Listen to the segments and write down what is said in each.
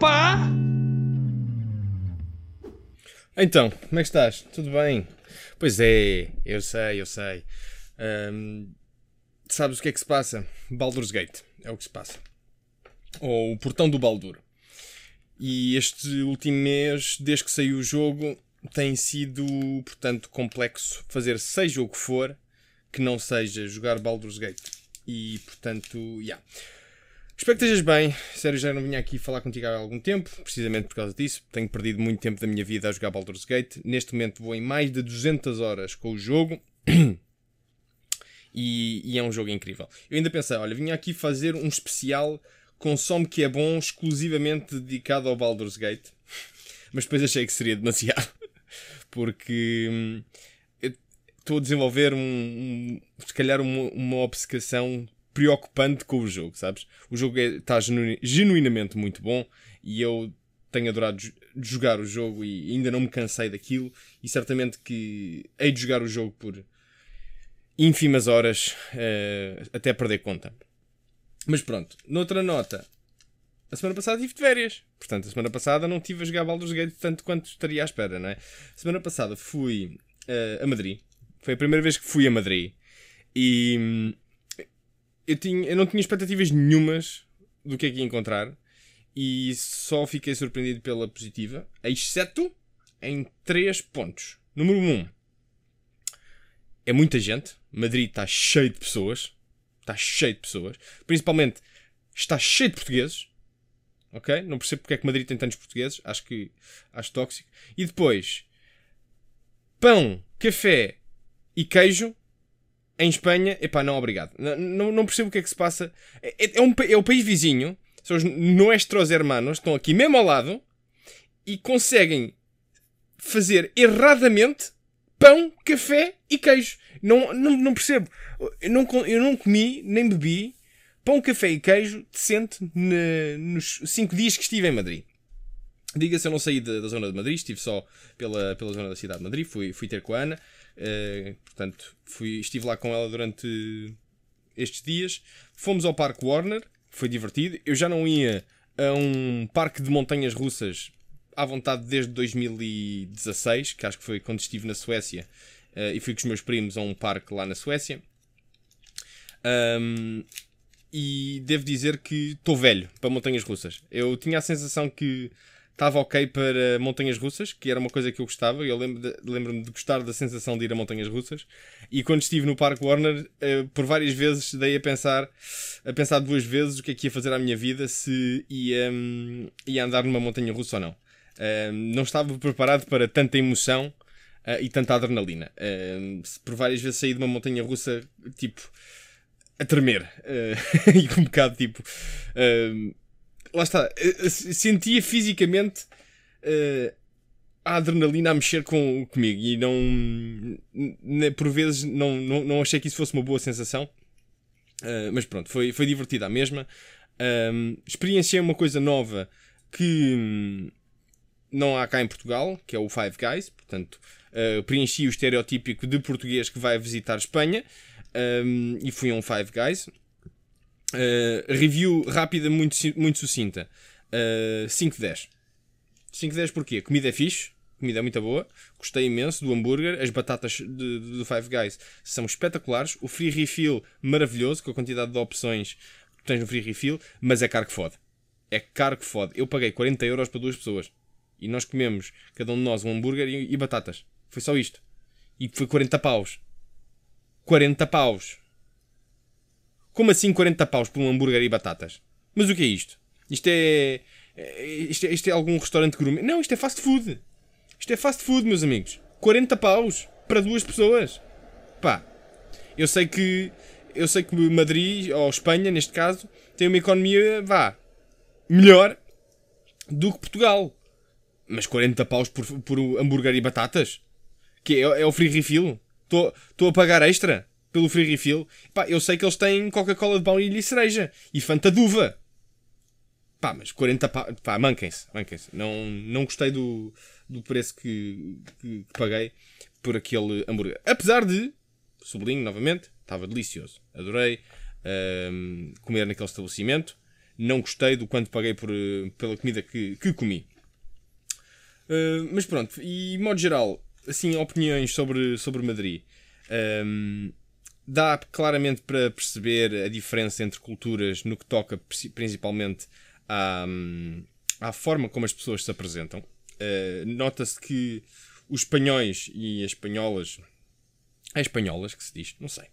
pá! Então, como é que estás? Tudo bem? Pois é, eu sei, eu sei. Ahm, sabes o que é que se passa? Baldur's Gate é o que se passa. Ou o portão do Baldur. E este último mês, desde que saiu o jogo, tem sido, portanto, complexo fazer seja o que for que não seja jogar Baldur's Gate. E, portanto, já. Yeah. Espero que estejas bem. Sério, já não vinha aqui falar contigo há algum tempo, precisamente por causa disso. Tenho perdido muito tempo da minha vida a jogar Baldur's Gate. Neste momento vou em mais de 200 horas com o jogo. E, e, é um jogo incrível. Eu ainda pensei, olha, vinha aqui fazer um especial consome que é bom exclusivamente dedicado ao Baldur's Gate. Mas depois achei que seria demasiado. Porque hum, estou a desenvolver um, um se calhar uma, uma obcecação preocupante com o jogo, sabes? O jogo está é, genu genuinamente muito bom e eu tenho adorado jogar o jogo e ainda não me cansei daquilo e certamente que hei de jogar o jogo por ínfimas horas uh, até perder conta. Mas pronto, noutra nota, a semana passada tive de férias. Portanto, a semana passada não tive a jogar Baldur's Gate tanto quanto estaria à espera, não é? A semana passada fui uh, a Madrid. Foi a primeira vez que fui a Madrid. E hum, eu, tinha, eu não tinha expectativas nenhumas do que é que ia encontrar. E só fiquei surpreendido pela positiva, exceto em três pontos. Número 1. Um, é muita gente. Madrid está cheio de pessoas. Está cheio de pessoas. Principalmente está cheio de portugueses. Ok? Não percebo porque é que Madrid tem tantos portugueses. Acho que acho tóxico. E depois, pão, café e queijo em Espanha. Epá, não, obrigado. Não, não, percebo o que é que se passa. É, é, um, é o país vizinho. São os nuestros hermanos. Estão aqui mesmo ao lado. E conseguem fazer erradamente pão, café e queijo. Não, não, não percebo. Eu não, eu não comi, nem bebi pão, café e queijo decente ne, nos 5 dias que estive em Madrid. Diga-se, eu não saí da, da, zona de Madrid, estive só pela, pela zona da cidade de Madrid, fui, fui ter com a Ana, uh, portanto, fui, estive lá com ela durante estes dias. Fomos ao Parque Warner, foi divertido. Eu já não ia a um parque de montanhas russas à vontade desde 2016, que acho que foi quando estive na Suécia uh, e fui com os meus primos a um parque lá na Suécia. Um, e devo dizer que estou velho para montanhas russas. Eu tinha a sensação que estava ok para montanhas russas, que era uma coisa que eu gostava. Eu lembro-me de, lembro de gostar da sensação de ir a montanhas russas. E quando estive no Parque Warner, uh, por várias vezes dei a pensar, a pensar duas vezes o que é que ia fazer à minha vida se ia, um, ia andar numa montanha russa ou não. Uh, não estava preparado para tanta emoção uh, e tanta adrenalina. por várias vezes saí de uma montanha russa, tipo a tremer uh, e com um bocado tipo. Uh, lá está, uh, sentia fisicamente a adrenalina a mexer com, comigo e não. por vezes não, não, não achei que isso fosse uma boa sensação. mas pronto, foi, foi divertido à mesma. experienciei uma coisa nova que hum, não há cá em Portugal, que é o Five Guys. Portanto, preenchi o estereotípico de português que vai visitar Espanha um, e fui a um Five Guys. Uh, review rápida, muito, muito sucinta. Uh, 5-10. 5-10 porquê? A comida é fixe, comida é muito boa, gostei imenso do hambúrguer, as batatas do Five Guys são espetaculares, o free refill maravilhoso, com a quantidade de opções que tens no free refill, mas é caro que fode. É caro que fode. Eu paguei 40 euros para duas pessoas e nós comemos, cada um de nós, um hambúrguer e, e batatas. Foi só isto. E foi 40 paus. 40 paus. Como assim 40 paus por um hambúrguer e batatas? Mas o que é isto? Isto é. é isto é, isto é algum restaurante gourmet? Não, isto é fast food. Isto é fast food, meus amigos. 40 paus para duas pessoas. Pá, eu sei que. Eu sei que Madrid, ou Espanha, neste caso, tem uma economia, vá, melhor do que Portugal. Mas 40 paus por, por hambúrguer e batatas? Que é, é o free refill? Estou a pagar extra pelo free refill. Pá, eu sei que eles têm Coca-Cola de baunilha e cereja. E Fanta d'uva. Pá, mas 40 pá, pá manquem-se, manquem-se. Não, não gostei do, do preço que, que, que paguei por aquele hambúrguer. Apesar de, sublinho novamente, estava delicioso. Adorei um, comer naquele estabelecimento. não gostei do quanto paguei por, pela comida que, que comi. Uh, mas pronto, e modo geral, assim, opiniões sobre, sobre Madrid. Um, dá claramente para perceber a diferença entre culturas no que toca principalmente à, à forma como as pessoas se apresentam. Uh, Nota-se que os espanhóis e as espanholas. É espanholas que se diz, não sei.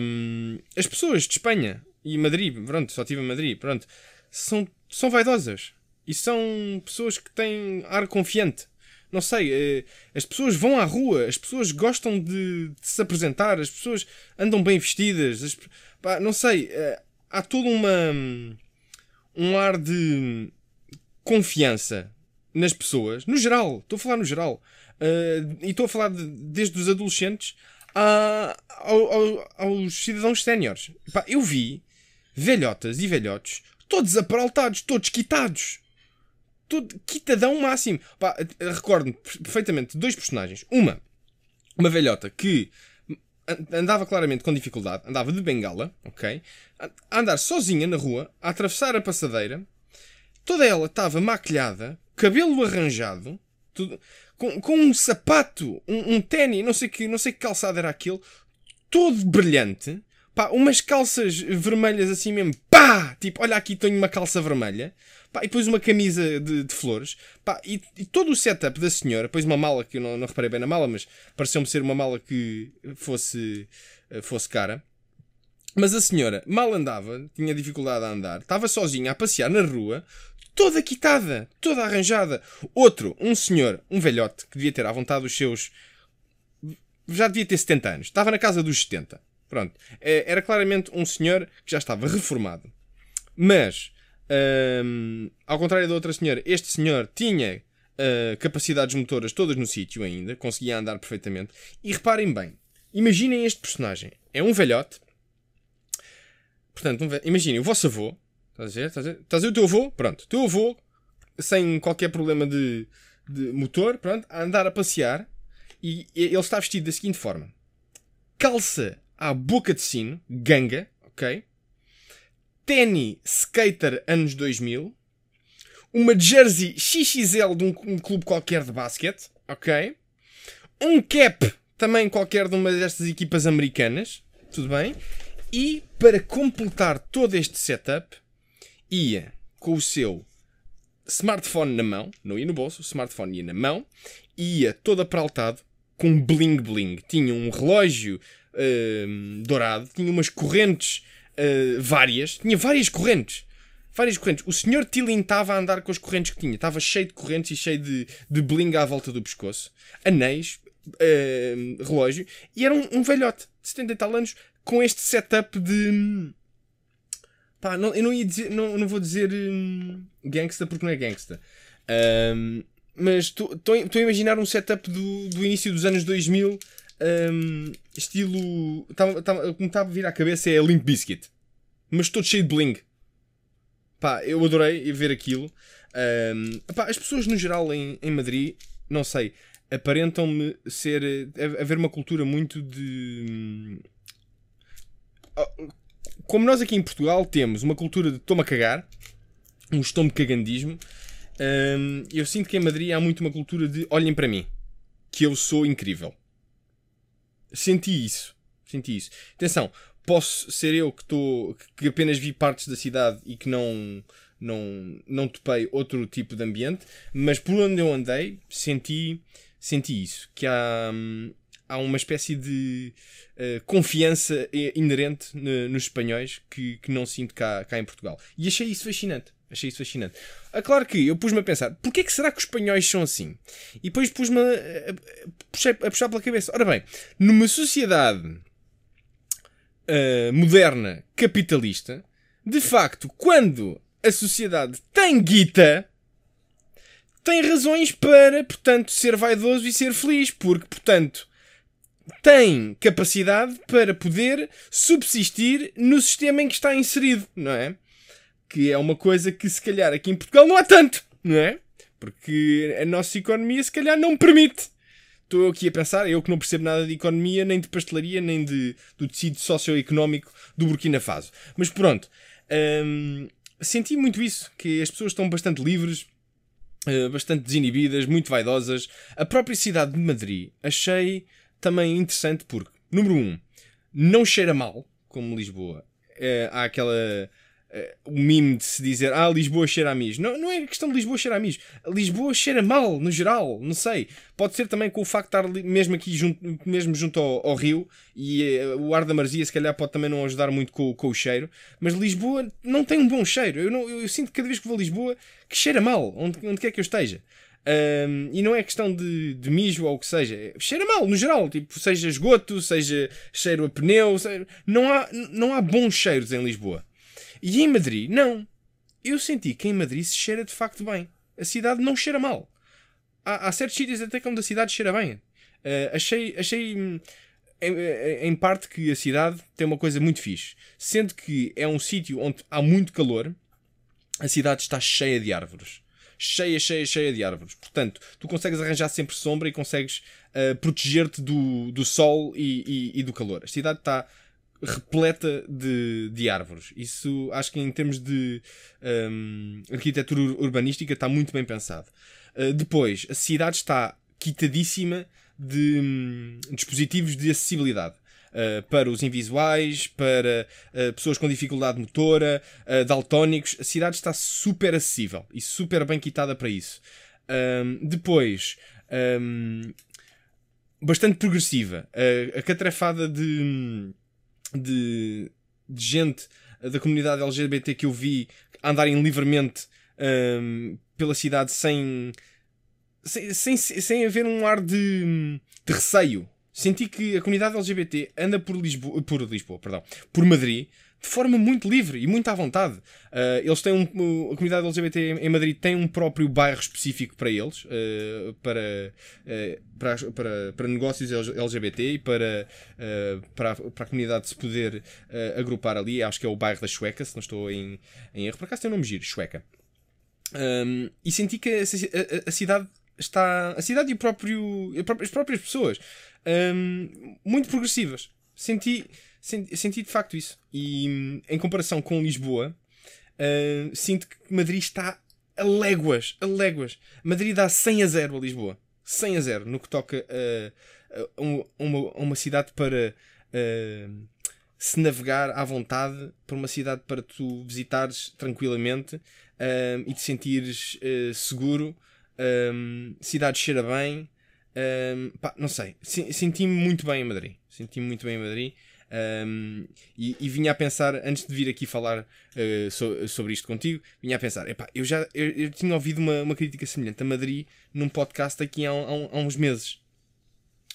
Um, as pessoas de Espanha e Madrid, pronto, só estive em Madrid, pronto, são, são vaidosas. E são pessoas que têm ar confiante. Não sei, eh, as pessoas vão à rua, as pessoas gostam de, de se apresentar, as pessoas andam bem vestidas, as, pá, não sei, eh, há todo uma, um ar de confiança nas pessoas, no geral, estou a falar no geral, uh, e estou a falar de, desde os adolescentes a, ao, ao, aos cidadãos séniores. Eu vi velhotas e velhotes todos aparaltados, todos quitados todo quitadão máximo. Recordo-me perfeitamente dois personagens. Uma, uma velhota que andava claramente com dificuldade, andava de bengala, ok? A andar sozinha na rua, a atravessar a passadeira. Toda ela estava maquilhada, cabelo arranjado, tudo, com, com um sapato, um, um ténis, não sei que, não sei que calçado era aquele, todo brilhante. Pá, umas calças vermelhas assim mesmo, pá! Tipo, olha aqui tenho uma calça vermelha. Pá, e depois uma camisa de, de flores. Pá, e, e, todo o setup da senhora. Depois uma mala que eu não, não reparei bem na mala, mas pareceu-me ser uma mala que fosse, eh, fosse cara. Mas a senhora mal andava, tinha dificuldade a andar, estava sozinha a passear na rua, toda quitada, toda arranjada. Outro, um senhor, um velhote, que devia ter à vontade os seus. Já devia ter 70 anos, estava na casa dos 70. Pronto. Eh, era claramente um senhor que já estava reformado. Mas um, ao contrário da outra senhora, este senhor tinha uh, capacidades motoras todas no sítio ainda, conseguia andar perfeitamente. E reparem bem, imaginem este personagem: é um velhote. Portanto, um imaginem o vosso avô. Estás a ver? Estás a ver? Estás a ver o teu avô? Pronto, o teu avô, sem qualquer problema de, de motor, pronto, a andar a passear. E ele está vestido da seguinte forma: calça à boca de sino, ganga, ok? Tenny Skater anos 2000, uma jersey XXL de um, um clube qualquer de basquete, ok? Um cap também qualquer de uma destas equipas americanas, tudo bem? E para completar todo este setup, ia com o seu smartphone na mão, não ia no bolso, o smartphone ia na mão, ia todo apraltado com bling bling. Tinha um relógio uh, dourado, tinha umas correntes uh, várias, tinha várias correntes. Várias correntes. O senhor Tilin estava a andar com as correntes que tinha. Estava cheio de correntes e cheio de, de bling à volta do pescoço. Anéis, uh, relógio. E era um, um, velhote de 70 e tal anos com este setup de. Pá, não, eu não ia dizer. Não, não vou dizer um, gangsta porque não é gangsta. Um, mas estou a imaginar um setup do, do início dos anos 2000 um, estilo. Tava, tava, o que me estava a vir à cabeça é Limp Biscuit, mas todo cheio de bling. Pá, eu adorei ver aquilo. Um, pá, as pessoas no geral em, em Madrid, não sei, aparentam-me ser. haver uma cultura muito de. Hum, como nós aqui em Portugal temos uma cultura de toma cagar, um estômago cagandismo, um, eu sinto que em Madrid há muito uma cultura de olhem para mim, que eu sou incrível. Senti isso. Senti isso. Atenção, posso ser eu que estou que apenas vi partes da cidade e que não não não topei outro tipo de ambiente, mas por onde eu andei senti senti isso, que há há uma espécie de uh, confiança inerente nos espanhóis que, que não sinto cá, cá em Portugal. E achei isso fascinante. Achei isso fascinante. É claro que eu pus-me a pensar, porquê que será que os espanhóis são assim? E depois pus-me a, a, a, puxar pela cabeça. Ora bem, numa sociedade uh, moderna, capitalista, de facto, quando a sociedade tem guita, tem razões para, portanto, ser vaidoso e ser feliz, porque, portanto, tem capacidade para poder subsistir no sistema em que está inserido, não é? Que é uma coisa que se calhar aqui em Portugal não há tanto, não é? Porque a nossa economia se calhar não permite. Estou aqui a pensar, eu que não percebo nada de economia, nem de pastelaria, nem de, do tecido socioeconómico do Burkina Faso. Mas pronto, hum, senti muito isso, que as pessoas estão bastante livres, uh, bastante desinibidas, muito vaidosas. A própria cidade de Madrid achei também interessante porque, número um, não cheira mal, como Lisboa. Uh, há aquela o mime de se dizer ah, Lisboa cheira a mijo. Não, não é questão de Lisboa cheira a mijo. Lisboa cheira mal, no geral, não sei. Pode ser também com o facto de estar mesmo aqui junto, mesmo junto ao, ao rio e uh, o ar da marzia se calhar pode também não ajudar muito com, com o cheiro. Mas Lisboa não tem um bom cheiro. Eu, não, eu, eu sinto cada vez que vou a Lisboa que cheira mal, onde, onde quer que eu esteja. Um, e não é questão de, de mijo ou o que seja. Cheira mal, no geral. Tipo, seja esgoto, seja cheiro a pneu. Seja... Não, há, não há bons cheiros em Lisboa. E em Madrid, não. Eu senti que em Madrid se cheira de facto bem. A cidade não cheira mal. Há, há certos sítios até que onde a cidade cheira bem. Uh, achei, achei hum, em, em, parte que a cidade tem uma coisa muito fixe. Sendo que é um sítio onde há muito calor, a cidade está cheia de árvores. Cheia, cheia, cheia de árvores. Portanto, tu consegues arranjar sempre sombra e consegues uh, proteger-te do, do sol e, e, e do calor. A cidade está repleta de, de árvores. Isso acho que em termos de um, arquitetura urbanística está muito bem pensado. Uh, depois, a cidade está quitadíssima de um, dispositivos de acessibilidade. Uh, para os invisuais, para uh, pessoas com dificuldade motora, uh, daltónicos. A cidade está super acessível e super bem quitada para isso. Um, depois, um, bastante progressiva. a catrafada de hum, de, de gente da comunidade LGBT que eu vi andarem livremente um, pela cidade sem, sem, sem, sem haver um ar de, de receio. Senti que a comunidade LGBT anda por Lisboa, por Lisboa, perdão, por Madrid, de forma muito livre e muito à vontade. Uh, eles têm um, a comunidade LGBT em Madrid tem um próprio bairro específico para eles, uh, para, uh, para, para, para, negócios LGBT e para, para, para a comunidade se poder agrupar ali. Acho que é o bairro da Chueca, se não estou em, em erro. Por acaso tem um nome giro, Chueca. Um, e senti que a, a, a, cidade está. A cidade e o próprio, as próprias pessoas um, muito progressivas. Senti Senti, senti de facto isso. E em comparação com Lisboa, uh, sinto que Madrid está a léguas, a léguas. Madrid dá 100 a 0 a Lisboa. 100 a 0 no que toca a, a, uma, a uma, cidade para uh, se navegar à vontade, para uma cidade para tu visitares tranquilamente e te sentires uh, seguro. Um, cidade cheira bem. Um, pá, não sei, senti-me muito bem em Madrid. Senti-me muito bem em Madrid. Um, e, e, vinha a pensar, antes de vir aqui falar uh, so, sobre isto contigo, vinha a pensar: epá, eu já eu, eu tinha ouvido uma, uma, crítica semelhante a Madrid num podcast aqui há, há, há uns meses.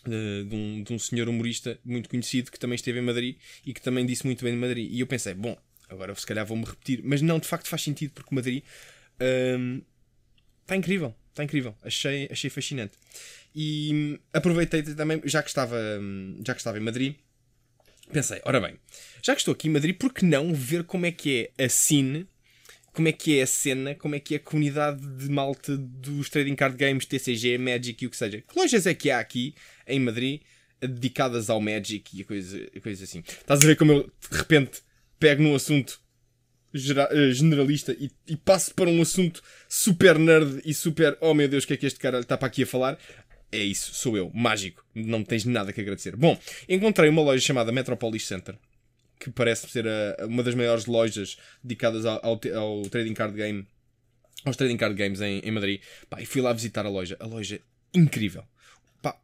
Uh, de, um, de um senhor humorista muito conhecido que também esteve em Madrid e que também disse muito bem de Madrid. E eu pensei: bom, agora se calhar vou-me repetir, mas não, de facto faz sentido porque Madrid está incrível, está incrível, achei, achei fascinante. E hum, aproveitei também, já que estava, hum, já que estava em Madrid pensei, ora bem, já que estou aqui em Madrid, por que não ver como é que é a cine, como é que é a cena, como é que é a comunidade de malta dos trading card games, TCG, Magic e o que seja. Que lojas é que há aqui em Madrid dedicadas ao Magic e a coisa, a coisa assim? Estás a ver como eu de repente pego num assunto eh, generalista e, e, passo para um assunto super nerd e super oh meu Deus, o que é que este cara está para aqui a falar? é isso, sou eu, mágico, não tens nada que agradecer. Bom, encontrei uma loja chamada Metropolis Center, que parece ser a, uma das maiores lojas dedicadas ao, ao, ao, trading card game, aos trading card games em, em Madrid. Pá, e fui lá visitar a loja, a loja incrível. Pá,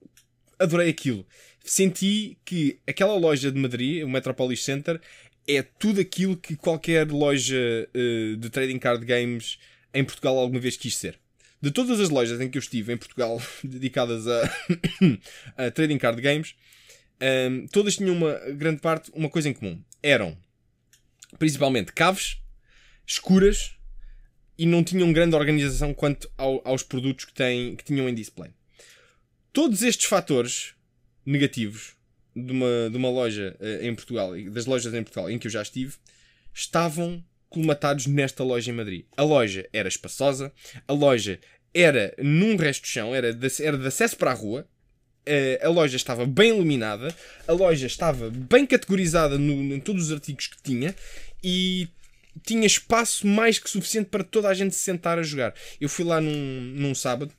adorei aquilo. Senti que aquela loja de Madrid, o Metropolis Center, é tudo aquilo que qualquer loja uh, de trading card games em Portugal alguma vez quis ser. De todas as lojas em que eu estive em Portugal dedicadas a, a trading card games, um, todas tinham uma grande parte, uma coisa em comum. Eram principalmente caves, escuras e não tinham grande organização quanto ao, aos produtos que, têm, que tinham em display. Todos estes fatores negativos de uma, de uma loja uh, em Portugal, das lojas em Portugal em que eu já estive, estavam colmatados nesta loja em Madrid. A loja era espaçosa, a loja era num resto de chão, era de, era de acesso para a rua, uh, a loja estava bem iluminada, a loja estava bem categorizada no, em todos os artigos que tinha e tinha espaço mais que suficiente para toda a gente se sentar a jogar. Eu fui lá num, num sábado,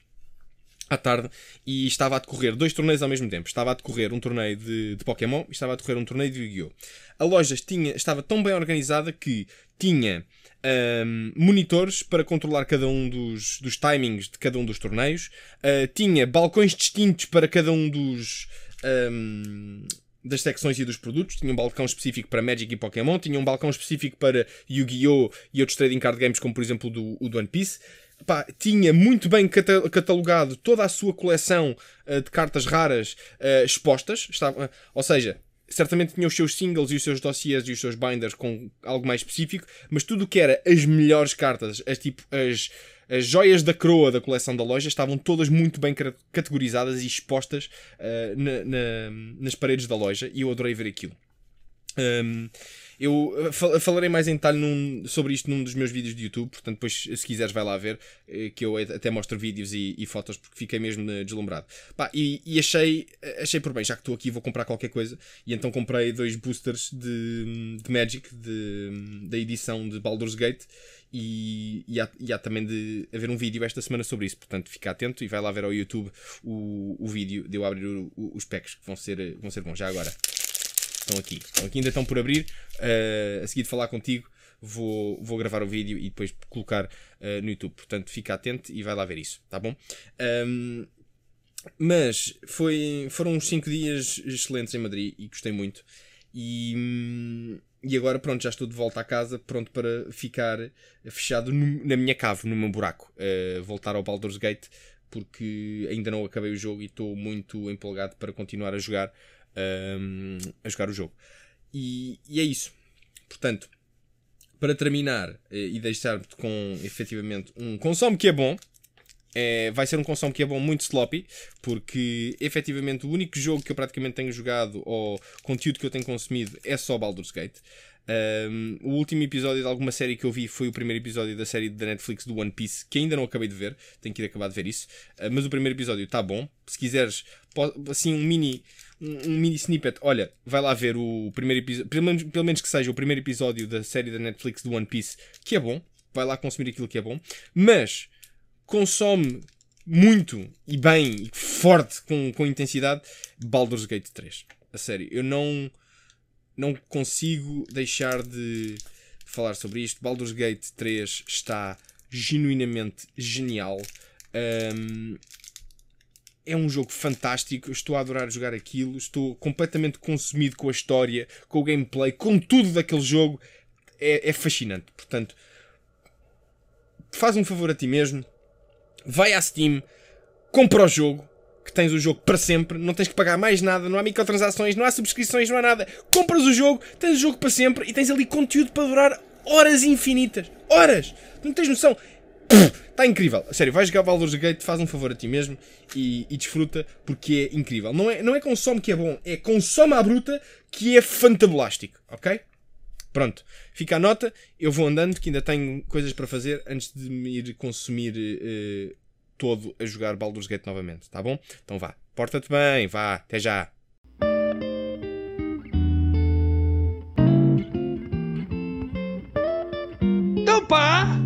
à tarde e estava a decorrer dois torneios ao mesmo tempo. Estava a decorrer um torneio de, de Pokémon e estava a decorrer um torneio de Yu-Gi-Oh! A loja tinha, estava tão bem organizada que tinha um, monitores para controlar cada um dos, dos timings de cada um dos torneios, uh, tinha balcões distintos para cada um dos. Um, das secções e dos produtos. Tinha um balcão específico para Magic e Pokémon, tinha um balcão específico para Yu-Gi-Oh! e outros trading card games, como por exemplo do, o do One Piece. Pá, tinha muito bem catalogado toda a sua coleção uh, de cartas raras uh, expostas. Estava, ou seja, certamente tinha os seus singles e os seus dossiers e os seus binders com algo mais específico, mas tudo o que era as melhores cartas, as, tipo, as, as joias da coroa da coleção da loja, estavam todas muito bem categorizadas e expostas uh, na, na, nas paredes da loja e eu adorei ver aquilo. Um, eu falarei mais em detalhe num, sobre isto num dos meus vídeos de YouTube, portanto, depois, se quiseres, vai lá ver, eh, que eu até mostro vídeos e, e fotos porque fiquei mesmo eh, deslumbrado. Pá, e, e, achei, achei por bem, já que estou aqui, vou comprar qualquer coisa, e então comprei dois boosters de, de Magic, de, da edição de Baldur's Gate, e, e, há, e há também de haver um vídeo esta semana sobre isso, portanto, fica atento e vai lá ver ao YouTube o, o vídeo de eu abrir o, o, os packs que vão ser, vão ser bons. Já agora estão aqui. Estão aqui, ainda estão por abrir. Uh, a seguir de falar contigo, vou, vou gravar o vídeo e depois colocar uh, no YouTube. Portanto, fica atento e vai lá ver isso, tá bom? Um, mas foi, foram uns 5 dias excelentes em Madrid e gostei muito. E, e agora, pronto, já estou de volta à casa, pronto para ficar fechado no, na minha cave, no meu buraco. Uh, voltar ao Baldur's Gate, porque ainda não acabei o jogo e estou muito empolgado para continuar a jogar um, a jogar o jogo. E, e, é isso. Portanto, para terminar eh, e deixar-te com efetivamente um consome que é bom. É, vai ser um consome que é bom muito sloppy, porque efetivamente o único jogo que eu praticamente tenho jogado ou conteúdo que eu tenho consumido é só Baldur's Gate. Um, o último episódio de alguma série que eu vi foi o primeiro episódio da série da Netflix do One Piece, que ainda não acabei de ver, tenho que ir acabar de ver isso. Uh, mas o primeiro episódio está bom. Se quiseres, assim, um mini um, um, mini snippet. Olha, vai lá ver o primeiro episódio, pelo menos, pelo menos que seja o primeiro episódio da série da Netflix do One Piece, que é bom. Vai lá consumir aquilo que é bom. Mas consome muito e bem e forte, com, com intensidade, Baldur's Gate 3. A sério, eu não, não consigo deixar de falar sobre isto. Baldur's Gate 3 está genuinamente genial. Um, é um jogo fantástico, estou a adorar jogar aquilo, estou completamente consumido com a história, com o gameplay, com tudo daquele jogo. É, é fascinante. Portanto, faz um favor a ti mesmo, vai à Steam, compra o jogo, que tens o jogo para sempre, não tens que pagar mais nada, não há microtransações, não há subscrições, não há nada. Compras o jogo, tens o jogo para sempre e tens ali conteúdo para durar horas infinitas. Horas! Não tens noção? Está incrível. Sério, vai jogar Baldur's Gate, faz um favor a ti mesmo e, e, desfruta porque é incrível. Não é, não é consome que é bom, é consome à bruta que é fantabulástico, ok? Pronto, fica a nota. Eu vou andando que ainda tenho coisas para fazer antes de me ir consumir uh, todo a jogar Baldur's Gate novamente, tá bom? Então vá, porta-te bem, vá, até já. Então pá!